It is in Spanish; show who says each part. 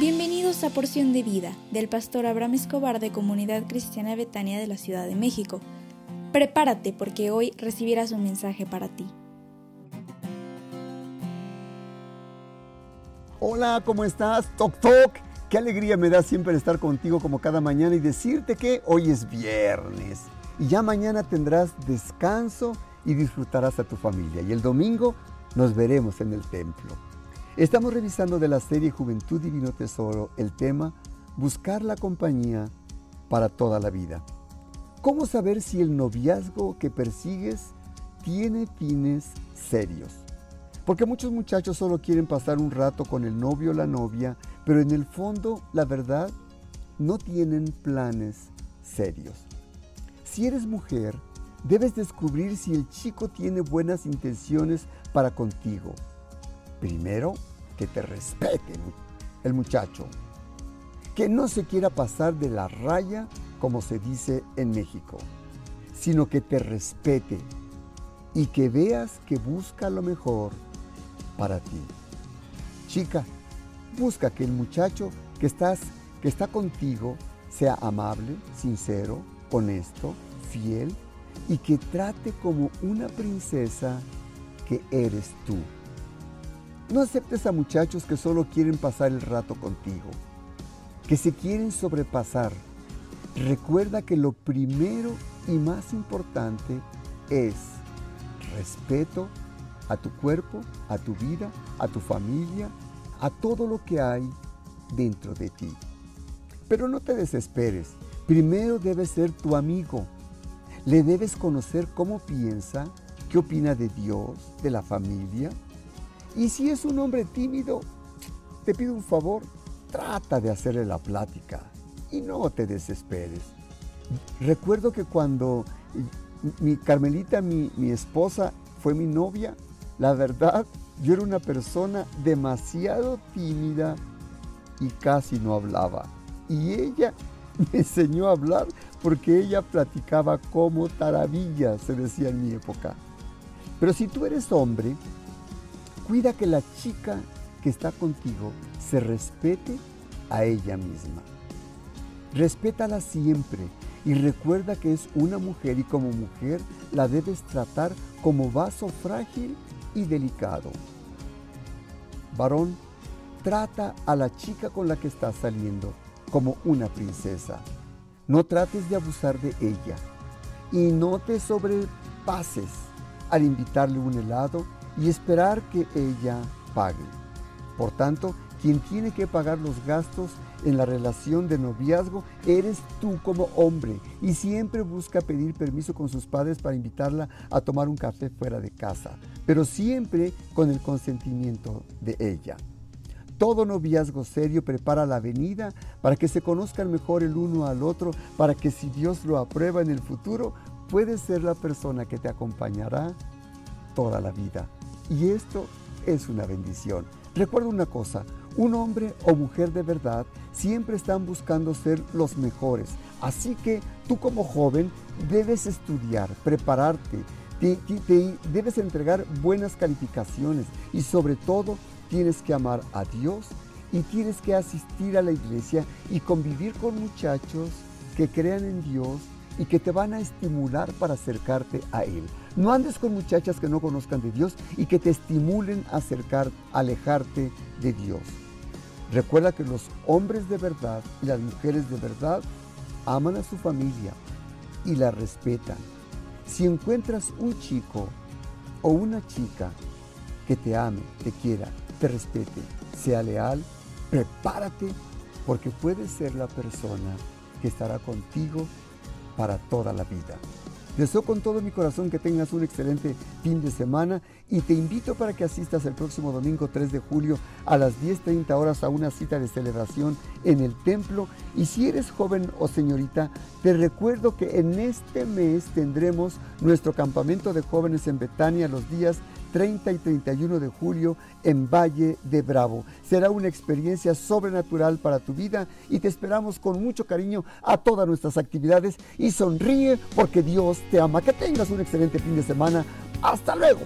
Speaker 1: Bienvenidos a Porción de Vida del pastor Abraham Escobar de Comunidad Cristiana Betania de la Ciudad de México. Prepárate porque hoy recibirás un mensaje para ti.
Speaker 2: Hola, ¿cómo estás? Toc Toc. Qué alegría me da siempre estar contigo como cada mañana y decirte que hoy es viernes y ya mañana tendrás descanso y disfrutarás a tu familia. Y el domingo nos veremos en el templo. Estamos revisando de la serie Juventud Divino Tesoro el tema Buscar la compañía para toda la vida. ¿Cómo saber si el noviazgo que persigues tiene fines serios? Porque muchos muchachos solo quieren pasar un rato con el novio o la novia, pero en el fondo, la verdad, no tienen planes serios. Si eres mujer, debes descubrir si el chico tiene buenas intenciones para contigo. Primero, que te respete el muchacho. Que no se quiera pasar de la raya, como se dice en México, sino que te respete y que veas que busca lo mejor para ti. Chica, busca que el muchacho que estás que está contigo sea amable, sincero, honesto, fiel y que trate como una princesa que eres tú. No aceptes a muchachos que solo quieren pasar el rato contigo, que se quieren sobrepasar. Recuerda que lo primero y más importante es respeto a tu cuerpo, a tu vida, a tu familia, a todo lo que hay dentro de ti. Pero no te desesperes. Primero debes ser tu amigo. Le debes conocer cómo piensa, qué opina de Dios, de la familia. Y si es un hombre tímido, te pido un favor, trata de hacerle la plática y no te desesperes. Recuerdo que cuando mi Carmelita, mi, mi esposa, fue mi novia, la verdad, yo era una persona demasiado tímida y casi no hablaba. Y ella me enseñó a hablar porque ella platicaba como taravilla, se decía en mi época. Pero si tú eres hombre, cuida que la chica que está contigo se respete a ella misma. Respétala siempre y recuerda que es una mujer y como mujer la debes tratar como vaso frágil y delicado. Varón, trata a la chica con la que estás saliendo como una princesa. No trates de abusar de ella y no te sobrepases al invitarle un helado y esperar que ella pague. Por tanto, quien tiene que pagar los gastos en la relación de noviazgo eres tú como hombre y siempre busca pedir permiso con sus padres para invitarla a tomar un café fuera de casa, pero siempre con el consentimiento de ella. Todo noviazgo serio prepara la venida para que se conozcan mejor el uno al otro, para que si Dios lo aprueba en el futuro, puede ser la persona que te acompañará toda la vida. Y esto es una bendición. Recuerda una cosa, un hombre o mujer de verdad siempre están buscando ser los mejores. Así que tú como joven debes estudiar, prepararte, debes entregar buenas calificaciones y sobre todo tienes que amar a Dios y tienes que asistir a la iglesia y convivir con muchachos que crean en Dios y que te van a estimular para acercarte a Él. No andes con muchachas que no conozcan de Dios y que te estimulen a acercar, alejarte de Dios. Recuerda que los hombres de verdad y las mujeres de verdad aman a su familia y la respetan. Si encuentras un chico o una chica que te ame, te quiera, te respete, sea leal, prepárate porque puede ser la persona que estará contigo para toda la vida. Deseo con todo mi corazón que tengas un excelente fin de semana y te invito para que asistas el próximo domingo 3 de julio a las 10.30 horas a una cita de celebración en el templo. Y si eres joven o señorita, te recuerdo que en este mes tendremos nuestro campamento de jóvenes en Betania los días 30 y 31 de julio en Valle de Bravo. Será una experiencia sobrenatural para tu vida y te esperamos con mucho cariño a todas nuestras actividades y sonríe porque Dios te ama. Que tengas un excelente fin de semana. Hasta luego.